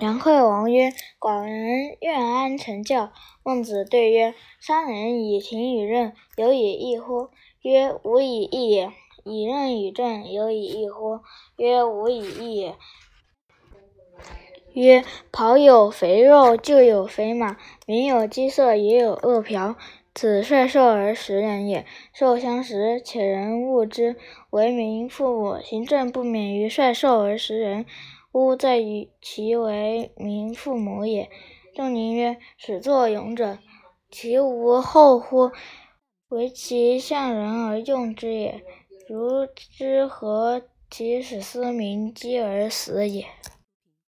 梁惠王曰：“寡人愿安成教。”孟子对曰：“伤人以庭与任，有以义乎？”曰：“无以义也。”以任与政，有以义乎？曰：“无以义也。”曰：“庖有肥肉，厩有肥马，民有饥色，野有饿殍。此率兽而食人也。兽相食，且人恶之。为民父母，行政不免于率兽而食人，吾在其为民父母也。”仲宁曰：“始作俑者，其无后乎？唯其象人而用之也。如之何其使斯民饥而死也？”